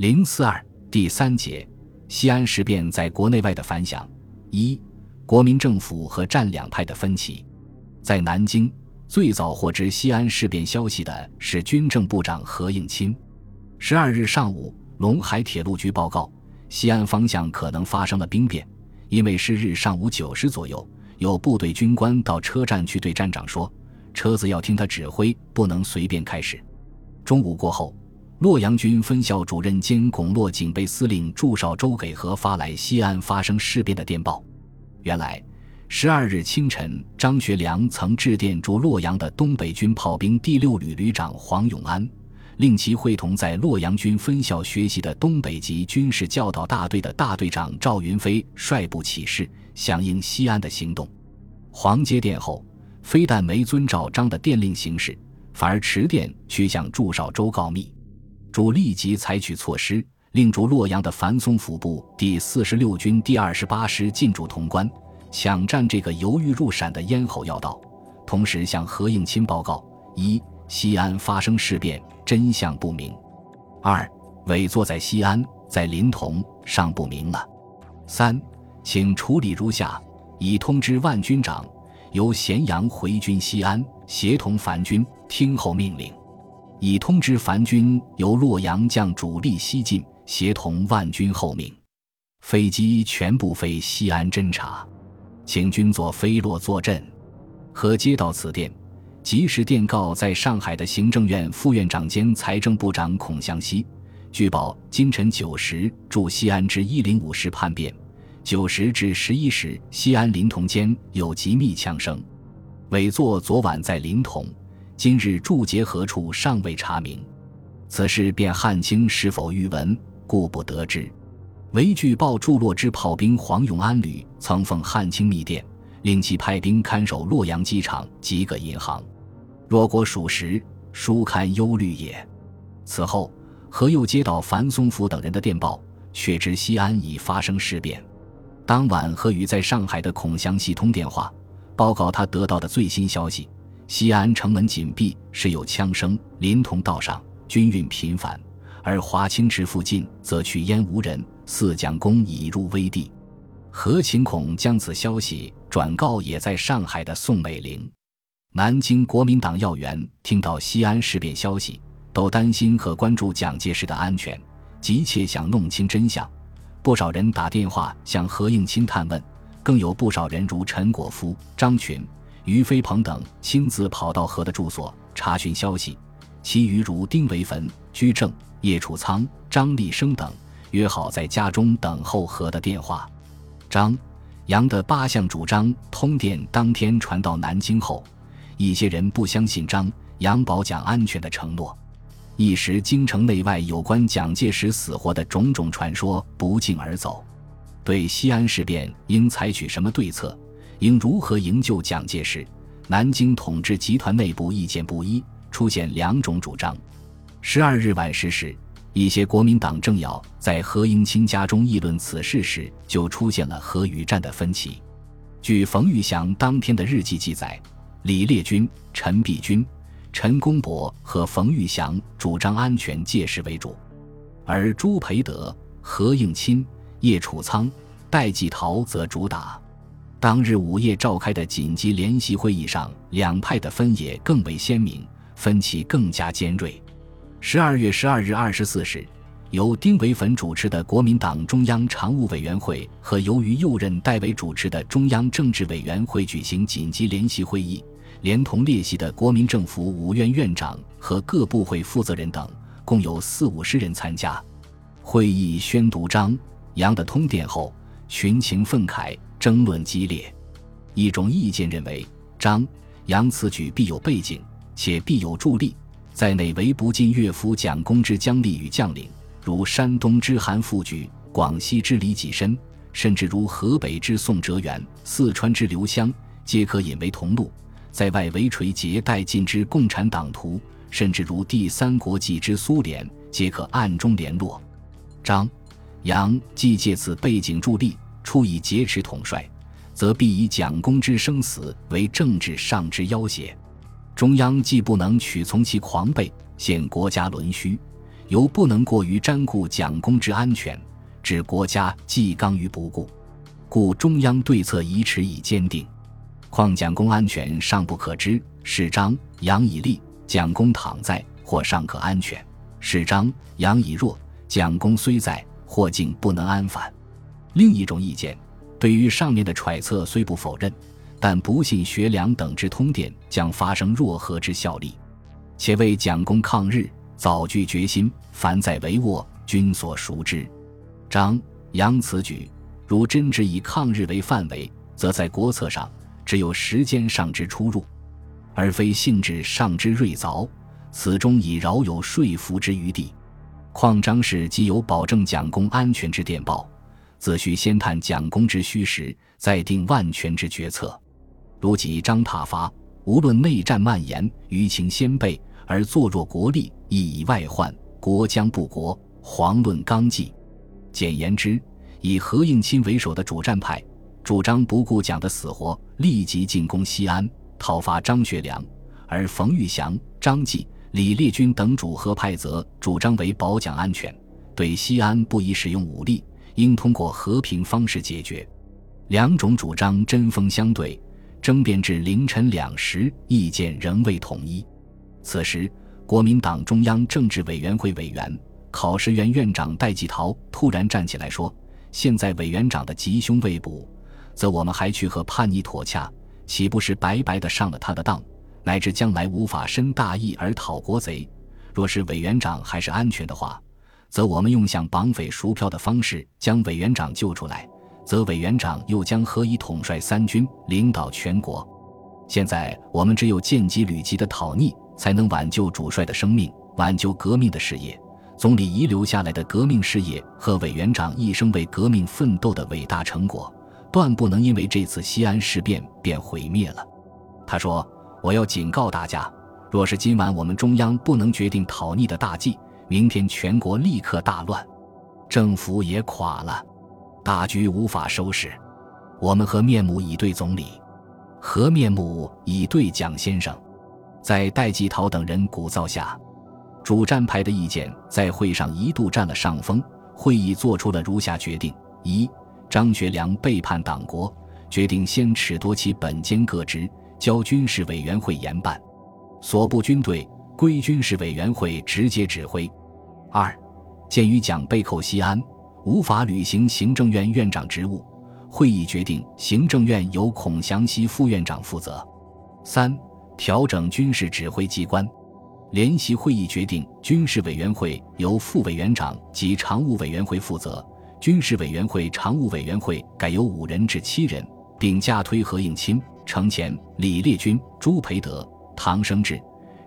零四二第三节，西安事变在国内外的反响。一、国民政府和战两派的分歧。在南京，最早获知西安事变消息的是军政部长何应钦。十二日上午，陇海铁路局报告，西安方向可能发生了兵变，因为是日上午九时左右，有部队军官到车站去对站长说，车子要听他指挥，不能随便开始。中午过后。洛阳军分校主任兼巩洛警备司令祝绍周给何发来西安发生事变的电报。原来，十二日清晨，张学良曾致电驻洛阳的东北军炮兵第六旅旅长黄永安，令其会同在洛阳军分校学习的东北籍军事教导大队的大队长赵云飞率部起事，响应西安的行动。黄接电后，非但没遵照张的电令行事，反而持电去向祝绍周告密。主立即采取措施，令驻洛阳的樊松府部第四十六军第二十八师进驻潼关，抢占这个犹豫入陕的咽喉要道。同时向何应钦报告：一、西安发生事变，真相不明；二、委座在西安，在临潼尚不明了；三、请处理如下：已通知万军长，由咸阳回军西安，协同樊军听候命令。已通知樊军由洛阳将主力西进，协同万军候命。飞机全部飞西安侦察，请军座飞落坐镇。和接到此电，及时电告在上海的行政院副院长兼财政部长孔祥熙。据报，今晨九时驻西安至一零五师叛变，九时至十一时西安临潼间有急密枪声。委座昨晚在临潼。今日驻节何处尚未查明，此事便汉卿是否预闻，故不得知。唯据报驻洛之炮兵黄永安旅曾奉汉卿密电，令其派兵看守洛阳机场及各银行。若果属实，殊堪忧虑也。此后，何又接到樊松甫等人的电报，却知西安已发生事变。当晚，何与在上海的孔祥熙通电话，报告他得到的最新消息。西安城门紧闭，时有枪声；临潼道上军运频繁，而华清池附近则去烟无人。四将公已入危地。何秦孔将此消息转告也在上海的宋美龄。南京国民党要员听到西安事变消息，都担心和关注蒋介石的安全，急切想弄清真相。不少人打电话向何应钦探问，更有不少人如陈果夫、张群。于飞鹏等亲自跑到何的住所查询消息，其余如丁维汾、居正、叶楚仓、张立生等约好在家中等候何的电话。张、杨的八项主张通电当天传到南京后，一些人不相信张、杨保蒋安全的承诺，一时京城内外有关蒋介石死活的种种传说不胫而走。对西安事变应采取什么对策？应如何营救蒋介石？南京统治集团内部意见不一，出现两种主张。十二日晚时时，一些国民党政要在何应钦家中议论此事时，就出现了何与战的分歧。据冯玉祥当天的日记记载，李烈钧、陈璧君、陈公博和冯玉祥主张安全介石为主，而朱培德、何应钦、叶楚仓、戴季陶则主打。当日午夜召开的紧急联席会议上，两派的分野更为鲜明，分歧更加尖锐。十二月十二日二十四时，由丁维汾主持的国民党中央常务委员会和由于右任戴维主持的中央政治委员会举行紧急联席会议，连同列席的国民政府五院院长和各部会负责人等，共有四五十人参加。会议宣读张杨的通电后，群情愤慨。争论激烈，一种意见认为张杨此举必有背景，且必有助力，在内为不尽岳父蒋公之将力与将领，如山东之韩复榘，广西之李济深，甚至如河北之宋哲元、四川之刘湘，皆可引为同路；在外为垂结带进之共产党徒，甚至如第三国际之苏联，皆可暗中联络。张杨既借此背景助力。出以劫持统帅，则必以蒋公之生死为政治上之要挟。中央既不能屈从其狂悖，陷国家沦虚，又不能过于瞻顾蒋公之安全，置国家既刚于不顾，故中央对策宜迟以坚定。况蒋公安全尚不可知，是张杨以立，蒋公躺在，或尚可安全；是张杨以弱，蒋公虽在，或竟不能安反。另一种意见，对于上面的揣测虽不否认，但不信学良等之通电将发生若何之效力，且为蒋公抗日。早具决心，凡在帷幄，君所熟知。张杨此举，如真只以抗日为范围，则在国策上只有时间上之出入，而非性质上之锐凿。此中已饶有说服之余地。况张氏既有保证蒋公安全之电报，自须先探蒋公之虚实，再定万全之决策。如己张挞伐，无论内战蔓延，舆情先备。而坐若国力，亦以外患，国将不国，遑论纲纪。简言之，以何应钦为首的主战派，主张不顾蒋的死活，立即进攻西安，讨伐张学良；而冯玉祥、张继、李烈钧等主和派则主张为保蒋安全，对西安不宜使用武力，应通过和平方式解决。两种主张针锋相对，争辩至凌晨两时，意见仍未统一。此时，国民党中央政治委员会委员、考试院院长戴季陶突然站起来说：“现在委员长的吉凶未卜，则我们还去和叛逆妥洽，岂不是白白的上了他的当？乃至将来无法伸大义而讨国贼。若是委员长还是安全的话，则我们用向绑匪赎票的方式将委员长救出来，则委员长又将何以统帅三军，领导全国？现在我们只有见机履机的讨逆。”才能挽救主帅的生命，挽救革命的事业。总理遗留下来的革命事业和委员长一生为革命奋斗的伟大成果，断不能因为这次西安事变便毁灭了。他说：“我要警告大家，若是今晚我们中央不能决定讨逆的大计，明天全国立刻大乱，政府也垮了，大局无法收拾。我们和面目以对总理，和面目以对蒋先生。”在戴季陶等人鼓噪下，主战派的意见在会上一度占了上风。会议作出了如下决定：一、张学良背叛党国，决定先褫夺其本兼各职，交军事委员会严办，所部军队归军事委员会直接指挥；二、鉴于蒋被扣西安，无法履行行政院院长职务，会议决定行政院由孔祥熙副院长负责；三。调整军事指挥机关，联席会议决定，军事委员会由副委员长及常务委员会负责，军事委员会常务委员会改由五人至七人，并加推何应钦、程潜、李烈钧、朱培德、唐生智、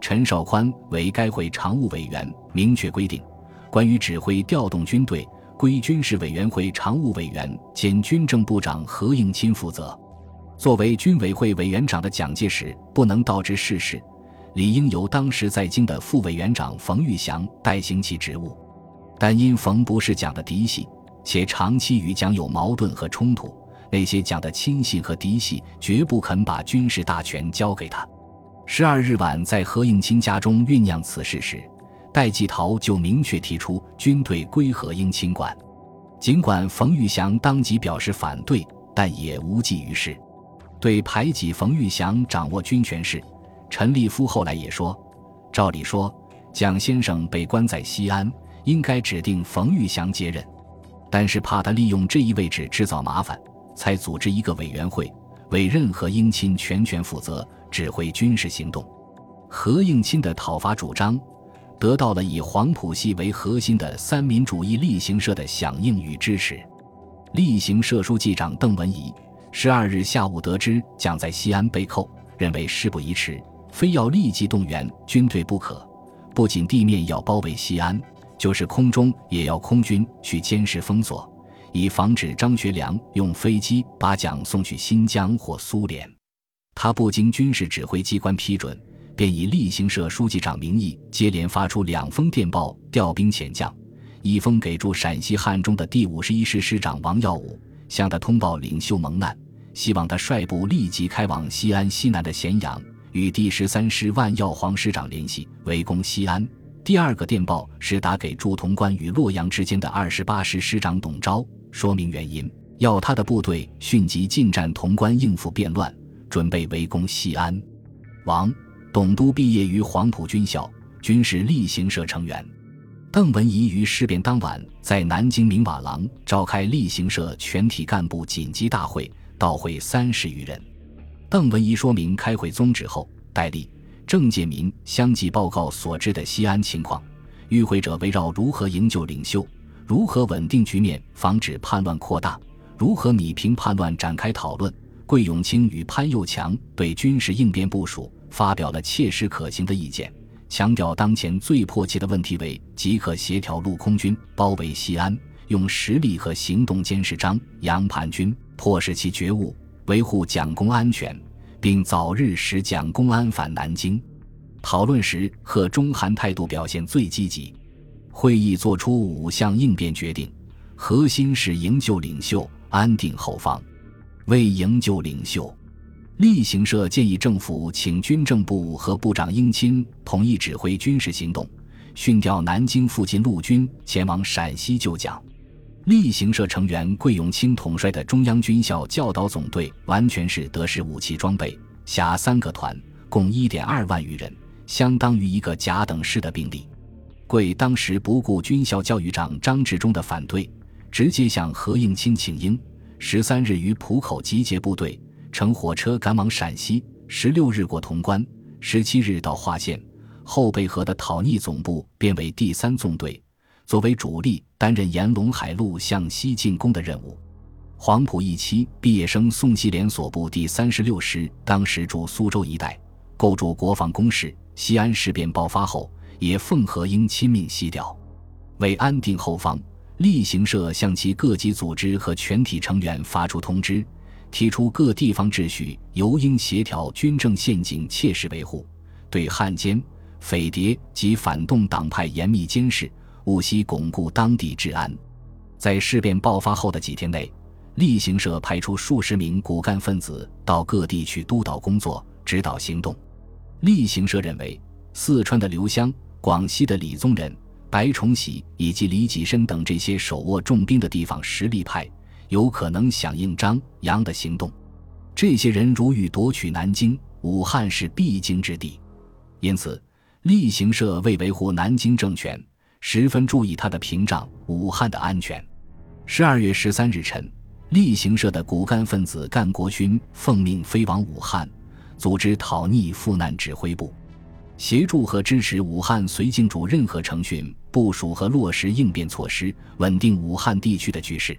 陈绍宽为该会常务委员。明确规定，关于指挥调动军队，归军事委员会常务委员兼军政部长何应钦负责。作为军委会委员长的蒋介石不能倒置事实，理应由当时在京的副委员长冯玉祥代行其职务。但因冯不是蒋的嫡系，且长期与蒋有矛盾和冲突，那些蒋的亲信和嫡系绝不肯把军事大权交给他。十二日晚，在何应钦家中酝酿此事时，戴季陶就明确提出军队归何应钦管。尽管冯玉祥当即表示反对，但也无济于事。对排挤冯玉祥掌握军权事，陈立夫后来也说：“照理说，蒋先生被关在西安，应该指定冯玉祥接任，但是怕他利用这一位置制造麻烦，才组织一个委员会，为任何应钦全权负责，指挥军事行动。”何应钦的讨伐主张，得到了以黄埔系为核心的三民主义力行社的响应与支持。力行社书记长邓文仪。十二日下午得知蒋在西安被扣，认为事不宜迟，非要立即动员军队不可。不仅地面要包围西安，就是空中也要空军去监视封锁，以防止张学良用飞机把蒋送去新疆或苏联。他不经军事指挥机关批准，便以例行社书记长名义接连发出两封电报调兵遣将，一封给驻陕西汉中的第五十一师师长王耀武。向他通报领袖蒙难，希望他率部立即开往西安西南的咸阳，与第十三师万耀煌师长联系，围攻西安。第二个电报是打给驻潼关与洛阳之间的二十八师师长董钊，说明原因，要他的部队迅即进占潼关，应付变乱，准备围攻西安。王、董都毕业于黄埔军校，军事例行社成员。邓文仪于事变当晚在南京明瓦廊召开例行社全体干部紧急大会，到会三十余人。邓文仪说明开会宗旨后，戴笠。郑介民相继报告所知的西安情况，与会者围绕如何营救领袖、如何稳定局面、防止叛乱扩大、如何弭平叛乱展开讨论。桂永清与潘佑强对军事应变部署发表了切实可行的意见，强调当前最迫切的问题为即刻协调陆空军包围西安，用实力和行动监视张杨叛军，迫使其觉悟，维护蒋公安全。并早日使蒋公安返南京。讨论时，贺中韩态度表现最积极。会议作出五项应变决定，核心是营救领袖、安定后方。为营救领袖，例行社建议政府请军政部和部长英钦同意指挥军事行动，训调南京附近陆军前往陕西救蒋。例行社成员桂永清统帅的中央军校教导总队完全是德式武器装备，辖三个团，共一点二万余人，相当于一个甲等师的兵力。桂当时不顾军校教育长张治中的反对，直接向何应钦请缨，十三日于浦口集结部队，乘火车赶往陕西，十六日过潼关，十七日到华县，后备河的讨逆总部变为第三纵队。作为主力，担任沿陇海路向西进攻的任务。黄埔一期毕业生宋希濂所部第三十六师当时驻苏州一带，构筑国防工事。西安事变爆发后，也奉何应亲命西调。为安定后方，例行社向其各级组织和全体成员发出通知，提出各地方秩序尤应协调军政陷阱切实维护，对汉奸、匪谍及反动党派严密监视。务希巩固当地治安。在事变爆发后的几天内，例行社派出数十名骨干分子到各地去督导工作、指导行动。例行社认为，四川的刘湘、广西的李宗仁、白崇禧以及李济深等这些手握重兵的地方实力派，有可能响应张杨的行动。这些人如欲夺取南京、武汉是必经之地，因此，例行社为维护南京政权。十分注意他的屏障武汉的安全。十二月十三日晨，例行社的骨干分子干国勋奉命飞往武汉，组织讨逆赴难指挥部，协助和支持武汉绥靖主任何程训部署和落实应变措施，稳定武汉地区的局势。